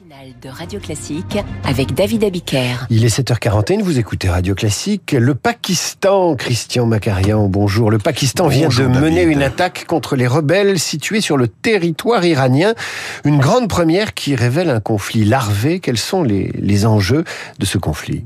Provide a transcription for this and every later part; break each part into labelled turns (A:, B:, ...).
A: matinale de Radio Classique avec David Abiker.
B: Il est 7h41, vous écoutez Radio Classique. Le Pakistan, Christian Macarian, bonjour. Le Pakistan vient de mener une attaque contre les rebelles situés sur le territoire iranien. Une grande première qui révèle un conflit larvé. Quels sont les, les enjeux de ce conflit?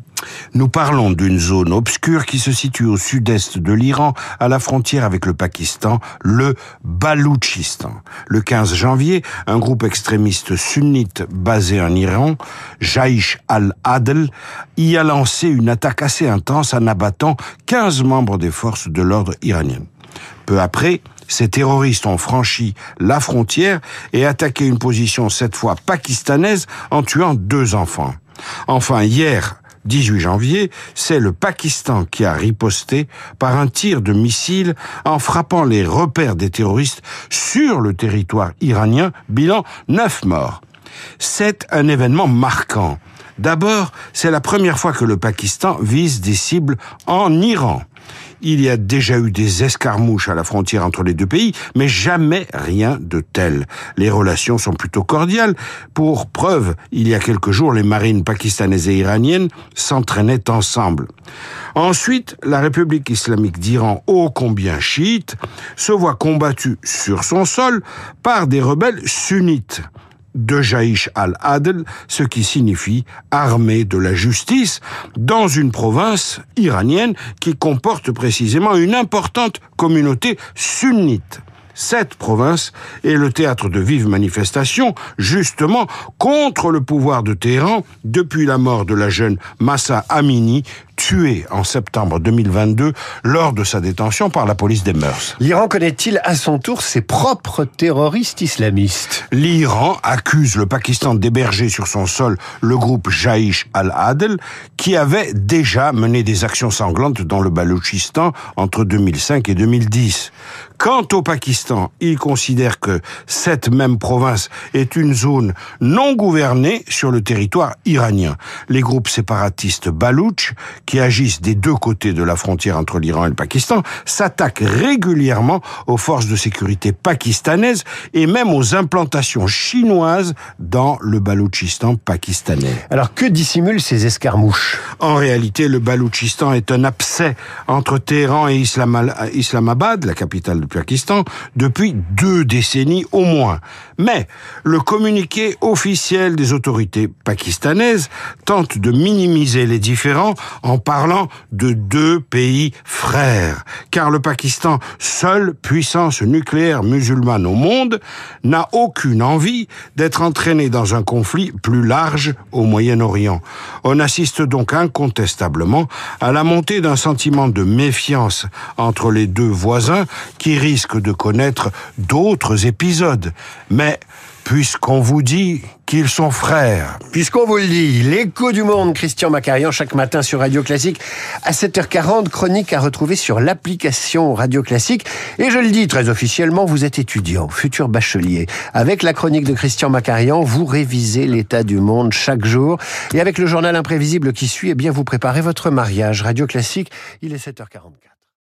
C: Nous parlons d'une zone obscure qui se situe au sud-est de l'Iran, à la frontière avec le Pakistan, le Baloutchistan. Le 15 janvier, un groupe extrémiste sunnite basé en Iran, Jaish al-Adl, y a lancé une attaque assez intense en abattant 15 membres des forces de l'ordre iraniennes. Peu après, ces terroristes ont franchi la frontière et attaqué une position cette fois pakistanaise en tuant deux enfants. Enfin, hier, 18 janvier, c'est le Pakistan qui a riposté par un tir de missile en frappant les repères des terroristes sur le territoire iranien, bilan 9 morts. C'est un événement marquant. D'abord, c'est la première fois que le Pakistan vise des cibles en Iran. Il y a déjà eu des escarmouches à la frontière entre les deux pays, mais jamais rien de tel. Les relations sont plutôt cordiales. Pour preuve, il y a quelques jours, les marines pakistanaises et iraniennes s'entraînaient ensemble. Ensuite, la République islamique d'Iran, ô combien chiite, se voit combattue sur son sol par des rebelles sunnites de Jaïch al-Adl, ce qui signifie armée de la justice, dans une province iranienne qui comporte précisément une importante communauté sunnite. Cette province est le théâtre de vives manifestations, justement contre le pouvoir de Téhéran depuis la mort de la jeune Massa Amini, tuée en septembre 2022 lors de sa détention par la police des mœurs.
B: L'Iran connaît-il à son tour ses propres terroristes islamistes?
C: L'Iran accuse le Pakistan d'héberger sur son sol le groupe Jaish al-Adl, qui avait déjà mené des actions sanglantes dans le Baloutchistan entre 2005 et 2010. Quant au Pakistan, il considère que cette même province est une zone non gouvernée sur le territoire iranien. Les groupes séparatistes baloutches, qui agissent des deux côtés de la frontière entre l'Iran et le Pakistan, s'attaquent régulièrement aux forces de sécurité pakistanaises et même aux implantations chinoises dans le Baloutchistan pakistanais.
B: Alors que dissimulent ces escarmouches?
C: En réalité, le Baloutchistan est un abcès entre Téhéran et Islam- Islamabad, la capitale du Pakistan, depuis deux décennies au moins. Mais le communiqué officiel des autorités pakistanaises tente de minimiser les différends en parlant de deux pays frères, car le Pakistan, seule puissance nucléaire musulmane au monde, n'a aucune envie d'être entraîné dans un conflit plus large au Moyen-Orient. On assiste donc incontestablement à la montée d'un sentiment de méfiance entre les deux voisins qui risque de connaître d'autres épisodes. Mais puisqu'on vous dit qu'ils sont frères,
B: Puisqu'on vous le dit, l'écho du monde, Christian Macarian, chaque matin sur Radio Classique à 7h40, chronique à retrouver sur l'application Radio Classique. Et je le dis très officiellement, vous êtes étudiant, futur bachelier. Avec la chronique de Christian Macarian, vous révisez l'état du monde chaque jour. Et avec le journal imprévisible qui suit, eh bien, vous préparez votre mariage. Radio Classique, il est 7h44.